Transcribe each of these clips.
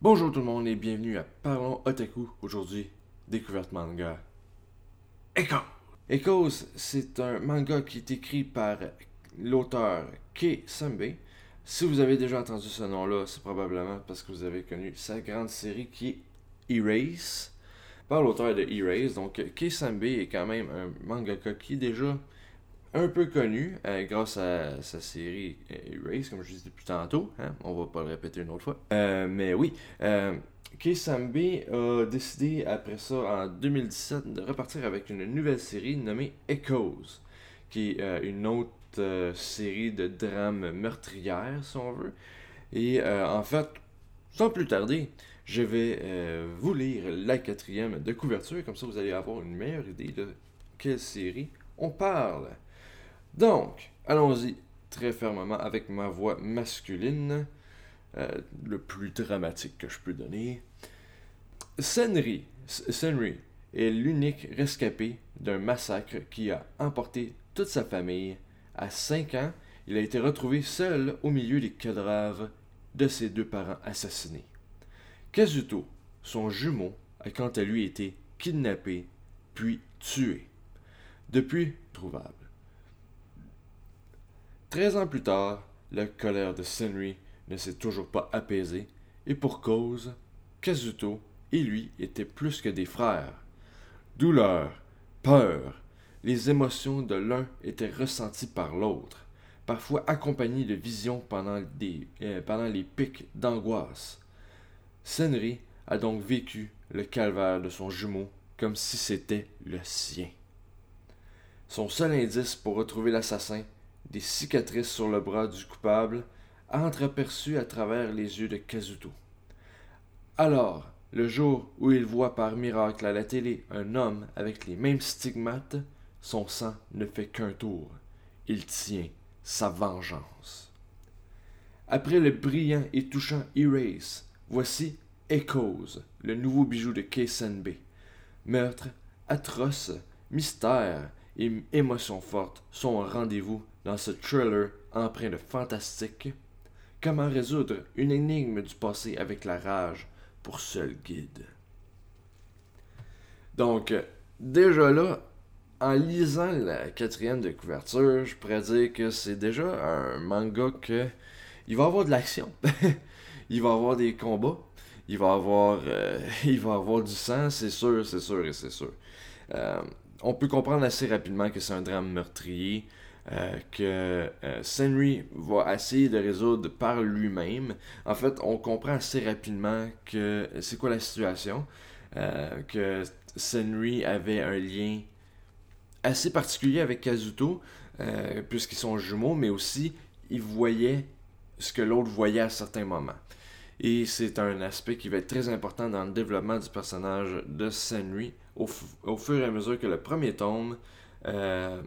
Bonjour tout le monde et bienvenue à Parlons Otaku. Aujourd'hui, découverte manga. Echo! Echoes, c'est un manga qui est écrit par l'auteur Kei Sambe. Si vous avez déjà entendu ce nom-là, c'est probablement parce que vous avez connu sa grande série qui est Erase, par l'auteur de Erase. Donc, Kei Sambe est quand même un mangaka qui est déjà un peu connu euh, grâce à sa série Erase, comme je disais plus tantôt. Hein? On va pas le répéter une autre fois. Euh, mais oui, euh, Kei Sambe a décidé après ça, en 2017, de repartir avec une nouvelle série nommée Echoes, qui est euh, une autre euh, série de drames meurtrières, si on veut. Et euh, en fait, sans plus tarder, je vais euh, vous lire la quatrième de couverture, comme ça vous allez avoir une meilleure idée de quelle série on parle. Donc, allons-y très fermement avec ma voix masculine, euh, le plus dramatique que je peux donner. Senri, Senri est l'unique rescapé d'un massacre qui a emporté toute sa famille. À 5 ans, il a été retrouvé seul au milieu des cadavres de ses deux parents assassinés. Kazuto, son jumeau, a quant à lui été kidnappé puis tué. Depuis, trouvable. 13 ans plus tard, la colère de Senri ne s'est toujours pas apaisée, et pour cause, Kazuto et lui étaient plus que des frères. Douleur, peur, les émotions de l'un étaient ressenties par l'autre, parfois accompagnées de visions pendant, euh, pendant les pics d'angoisse. Senri a donc vécu le calvaire de son jumeau comme si c'était le sien. Son seul indice pour retrouver l'assassin, des cicatrices sur le bras du coupable, entreaperçues à travers les yeux de Kazuto. Alors, le jour où il voit par miracle à la télé un homme avec les mêmes stigmates, son sang ne fait qu'un tour. Il tient sa vengeance. Après le brillant et touchant Erase, voici Echoes, le nouveau bijou de Keisenbe. Meurtre, atroce, mystère et émotions fortes sont au rendez-vous dans ce thriller empreint de fantastique. Comment résoudre une énigme du passé avec la rage pour seul guide? Donc, euh, déjà là, en lisant la quatrième de couverture, je pourrais dire que c'est déjà un manga que il va avoir de l'action, il va avoir des combats, il va avoir, euh, il va avoir du sang, c'est sûr, c'est sûr et c'est sûr. Euh, on peut comprendre assez rapidement que c'est un drame meurtrier. Euh, que euh, Senri va essayer de résoudre par lui-même. En fait, on comprend assez rapidement que c'est quoi la situation. Euh, que Senri avait un lien assez particulier avec Kazuto, euh, puisqu'ils sont jumeaux, mais aussi il voyait ce que l'autre voyait à certains moments. Et c'est un aspect qui va être très important dans le développement du personnage de Senri au, fur et à mesure que le premier tome euh,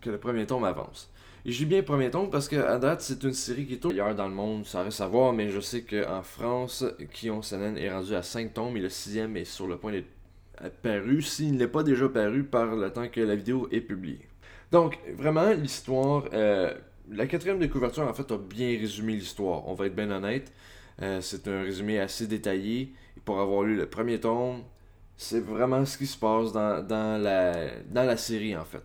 que le premier tome avance. Et je dis bien premier tome parce que à date, c'est une série qui est ailleurs dans le monde, ça reste à voir, mais je sais qu'en France, Kion Sanen est rendu à 5 tomes et le sixième est sur le point d'être paru, s'il n'est pas déjà paru par le temps que la vidéo est publiée. Donc, vraiment, l'histoire, euh, la quatrième de couverture, en fait, a bien résumé l'histoire, on va être bien honnête. Euh, c'est un résumé assez détaillé. Pour avoir lu le premier tome, c'est vraiment ce qui se passe dans, dans, la, dans la série, en fait.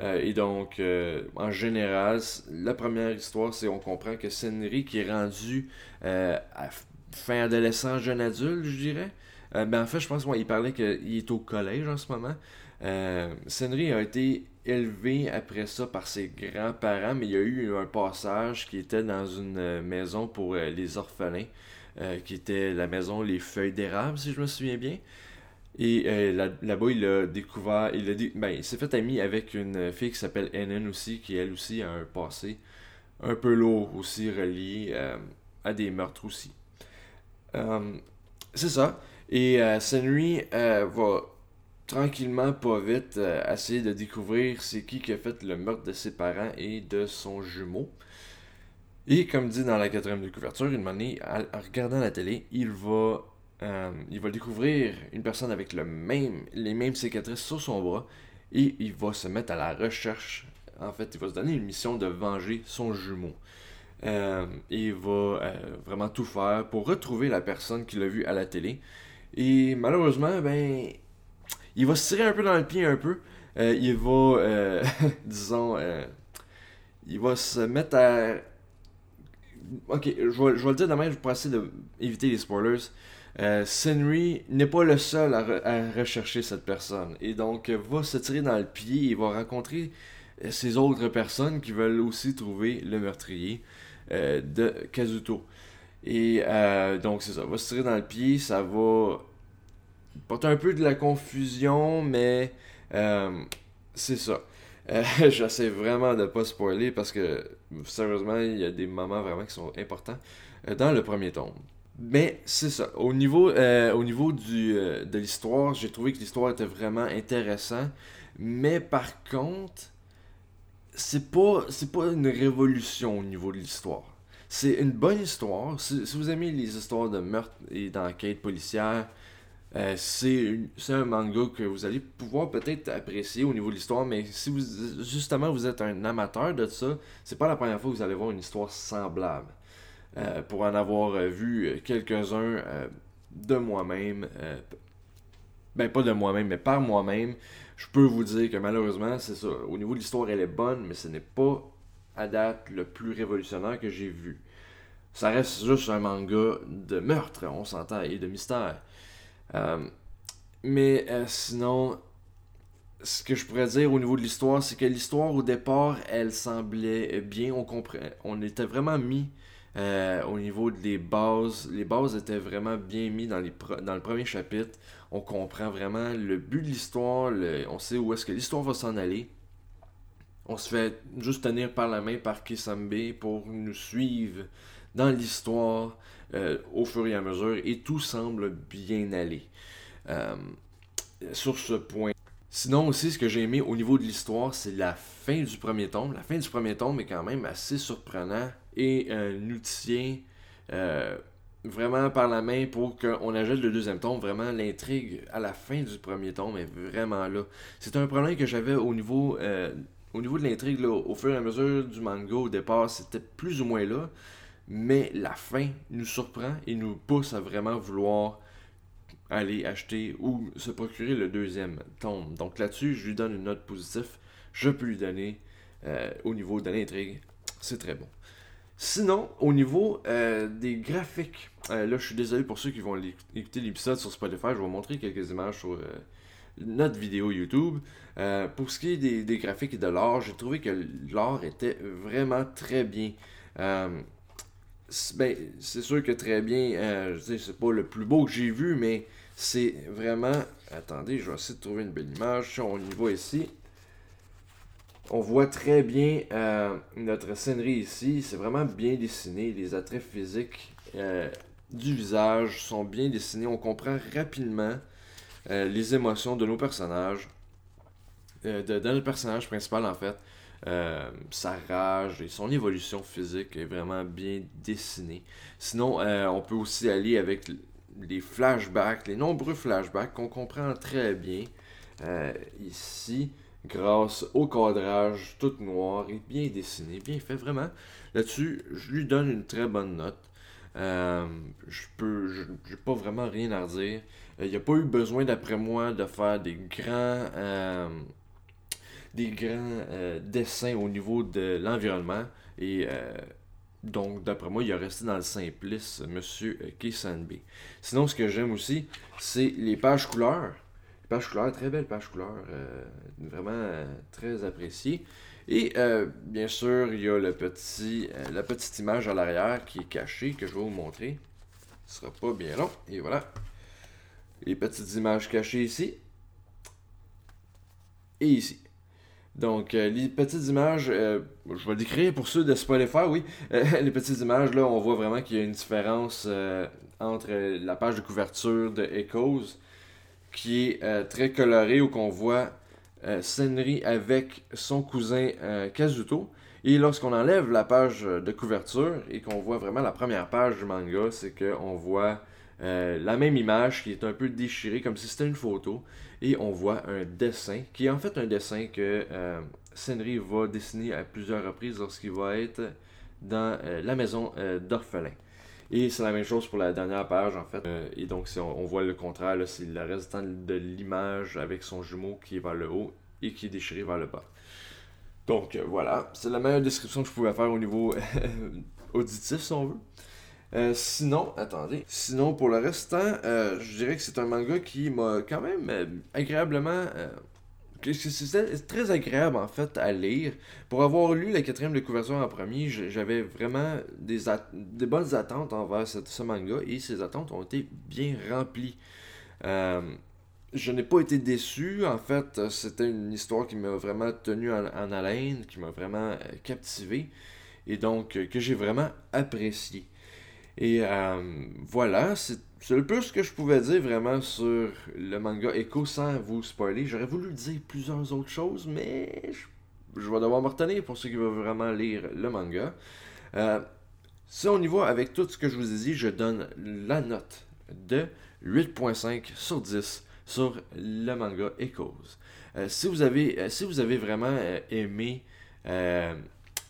Euh, et donc, euh, en général, la première histoire, c'est on comprend que Senri, qui est rendu euh, à fin adolescent, jeune adulte, je dirais. Ben, en fait, je pense qu'il parlait qu'il est au collège en ce moment. Senri a été élevé après ça par ses grands-parents, mais il y a eu un passage qui était dans une maison pour les orphelins, qui était la maison Les Feuilles d'érable, si je me souviens bien. Et là- là-bas, il a découvert, il, a dé- ben, il s'est fait ami avec une fille qui s'appelle Enen aussi, qui elle aussi a un passé un peu lourd aussi, relié euh, à des meurtres aussi. Euh, c'est ça. Et euh, Senri euh, va tranquillement, pas vite, essayer de découvrir c'est qui qui a fait le meurtre de ses parents et de son jumeau. Et comme dit dans la quatrième de couverture, une année, en regardant la télé, il va, euh, il va découvrir une personne avec le même, les mêmes cicatrices sur son bras et il va se mettre à la recherche. En fait, il va se donner une mission de venger son jumeau. il va vraiment tout faire pour retrouver la personne qu'il a vue à la télé. Et malheureusement, ben, il va se tirer un peu dans le pied un peu. il va, disons, il va se mettre à Ok, je vais, je vais le dire demain, je vais essayer d'éviter les spoilers. Euh, Senry n'est pas le seul à, rechercher cette personne. Et donc, va se tirer dans le pied et va rencontrer euh, ces autres personnes qui veulent aussi trouver le meurtrier euh, de Kazuto. Et donc, c'est ça. Va se tirer dans le pied, ça va porter un peu de la confusion, mais c'est ça. Euh, j'essaie vraiment de pas spoiler parce que sérieusement, il y a des moments vraiment qui sont importants euh, dans le premier tome. Mais c'est ça. Au niveau, euh, au niveau du, de l'histoire, j'ai trouvé que l'histoire était vraiment intéressante. Mais par contre, c'est pas, c'est pas une révolution au niveau de l'histoire. C'est une bonne histoire. Si, vous aimez les histoires de meurtre et d'enquête policière, euh, c'est un manga que vous allez pouvoir peut-être apprécier au niveau de l'histoire, mais si vous justement vous êtes un amateur de ça, c'est pas la première fois que vous allez voir une histoire semblable. Euh, pour en avoir euh, vu quelques-uns de moi-même, ben pas de moi-même, mais par moi-même, je peux vous dire que malheureusement, c'est ça. Au niveau de l'histoire, elle est bonne, mais ce n'est pas à date le plus révolutionnaire que j'ai vu. Ça reste juste un manga de meurtre, on s'entend, et de mystère. Euh, mais euh, sinon, ce que je pourrais dire au niveau de l'histoire, c'est que l'histoire au départ, elle semblait bien. On, on était vraiment mis euh, au niveau des bases. Les bases étaient vraiment bien mis dans, les dans le premier chapitre. On comprend vraiment le but de l'histoire. On sait où est-ce que l'histoire va s'en aller. On se fait juste tenir par la main par Kisambe pour nous suivre dans l'histoire. Euh, au fur et à mesure et tout semble bien aller. Euh, sur ce point. Sinon aussi, ce que j'ai aimé au niveau de l'histoire, c'est la fin du premier tome. La fin du premier tome est quand même assez surprenant et euh, nous tient vraiment par la main pour qu'on ajoute le deuxième tome. Vraiment, l'intrigue à la fin du premier tome est vraiment là. C'est un problème que j'avais au niveau, au niveau de l'intrigue. Au fur et à mesure du manga, au départ, c'était plus ou moins là mais la fin nous surprend et nous pousse à vraiment vouloir aller acheter ou se procurer le deuxième tome. Donc là-dessus, je lui donne une note positive. Je peux lui donner euh, au niveau de l'intrigue. C'est très bon. Sinon, au niveau euh, des graphiques, euh, là je suis désolé pour ceux qui vont écouter l'épisode sur Spotify, je vais vous montrer quelques images sur notre vidéo YouTube. pour ce qui est des, graphiques et de l'art, j'ai trouvé que l'art était vraiment très bien. Ben, c'est sûr que très bien, euh, je sais, c'est pas le plus beau que j'ai vu, mais c'est vraiment. Attendez, je vais essayer de trouver une belle image. On y ici. On voit très bien euh, notre scénerie ici. C'est vraiment bien dessiné. Les attraits physiques euh, du visage sont bien dessinés. On comprend rapidement les émotions de nos personnages. de, de, notre personnage principal, en fait. Euh, sa rage et son évolution physique est vraiment bien dessinée. Sinon, euh, on peut aussi aller avec les flashbacks, les nombreux flashbacks qu'on comprend très bien euh, ici grâce au cadrage tout noir et bien dessiné, bien fait vraiment. Là-dessus, je lui donne une très bonne note. je peux, j'ai pas vraiment rien à dire. Il n'y a pas eu besoin, d'après moi, de faire des grands des grands euh, dessins au niveau de l'environnement. Et euh, donc, d'après moi, il a resté dans le simplice, Monsieur Kisanbe. Sinon, ce que j'aime aussi, c'est les pages couleurs. Les pages couleurs, très belles pages couleurs, euh, vraiment très appréciées. Et bien sûr, il y a le petit, la petite image à l'arrière qui est cachée, que je vais vous montrer. Ce sera pas bien long. Et voilà. Les petites images cachées ici. Et ici. Donc, euh, les petites images, euh, je vais décrire pour ceux de Spotify, oui. Euh, les petites images, là, on voit vraiment qu'il y a une différence entre la page de couverture de Echoes, qui est très colorée, où qu'on voit Senri avec son cousin Kazuto. Et lorsqu'on enlève la page de couverture et qu'on voit vraiment la première page du manga, c'est qu'on voit la même image qui est un peu déchirée, comme si c'était une photo et on voit un dessin, qui est en fait un dessin que euh, Senri va dessiner à plusieurs reprises lorsqu'il va être dans la maison d'orphelin. Et c'est la même chose pour la dernière page, en fait. et donc, si on, voit le contraire, c'est le restant de l'image avec son jumeau qui est vers le haut et qui est déchiré vers le bas. Donc, voilà. C'est la meilleure description que je pouvais faire au niveau auditif, si on veut. Euh, sinon, attendez. Sinon, pour le restant, euh, je dirais que c'est un manga qui m'a quand même euh, agréablement. C'est très agréable en fait à lire. Pour avoir lu la quatrième de couverture en premier, j'avais vraiment des, des, bonnes attentes envers ce manga et ces attentes ont été bien remplies. je n'ai pas été déçu. En fait, c'était une histoire qui m'a vraiment tenu en, en haleine, qui m'a vraiment captivé et donc que j'ai vraiment apprécié. Et euh, voilà, c'est le plus que je pouvais dire vraiment sur le manga Echo sans vous spoiler. J'aurais voulu dire plusieurs autres choses, mais je, vais devoir me retenir pour ceux qui veulent vraiment lire le manga. Euh, si on y va avec tout ce que je vous ai dit, je donne la note de 8.5 sur 10 sur le manga Echoes. Euh, si, vous avez, si vous avez vraiment aimé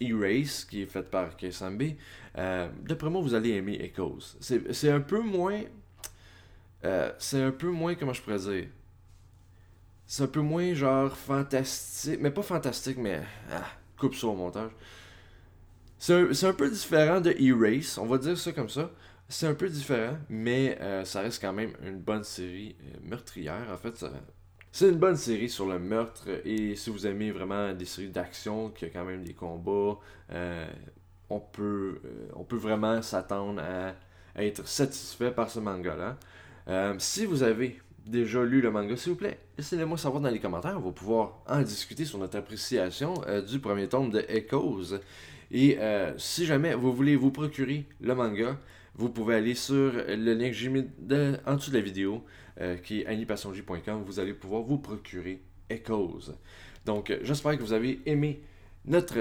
Erase, qui est fait par Kesambe, euh, d'après moi, vous allez aimer Echoes. C'est un peu moins. Euh, c'est un peu moins, comment je pourrais dire? C'est un peu moins genre fantastique, mais pas fantastique, mais. Ah, coupe ça au montage. C'est un, un, peu différent de Erase, on va dire ça comme ça. C'est un peu différent, mais euh, ça reste quand même une bonne série meurtrière. En fait, c'est une bonne série sur le meurtre. Et si vous aimez vraiment des séries d'action, qui a quand même des combats, on peut, euh, on peut vraiment s'attendre à, être satisfait par ce manga-là. Euh, si vous avez déjà lu le manga, s'il vous plaît, laissez-le-moi savoir dans les commentaires. On va pouvoir en discuter sur notre appréciation euh, du premier tome de Echoes. Et si jamais vous voulez vous procurer le manga, vous pouvez aller sur le lien que j'ai mis en dessous de la vidéo, qui est animationj.com. Vous allez pouvoir vous procurer Echoes. Donc, j'espère que vous avez aimé notre,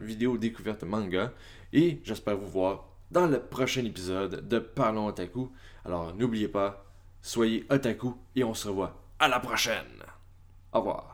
vidéo découverte manga. Et j'espère vous voir dans le prochain épisode de Parlons Otaku. Alors n'oubliez pas, soyez otaku et on se revoit à la prochaine. Au revoir.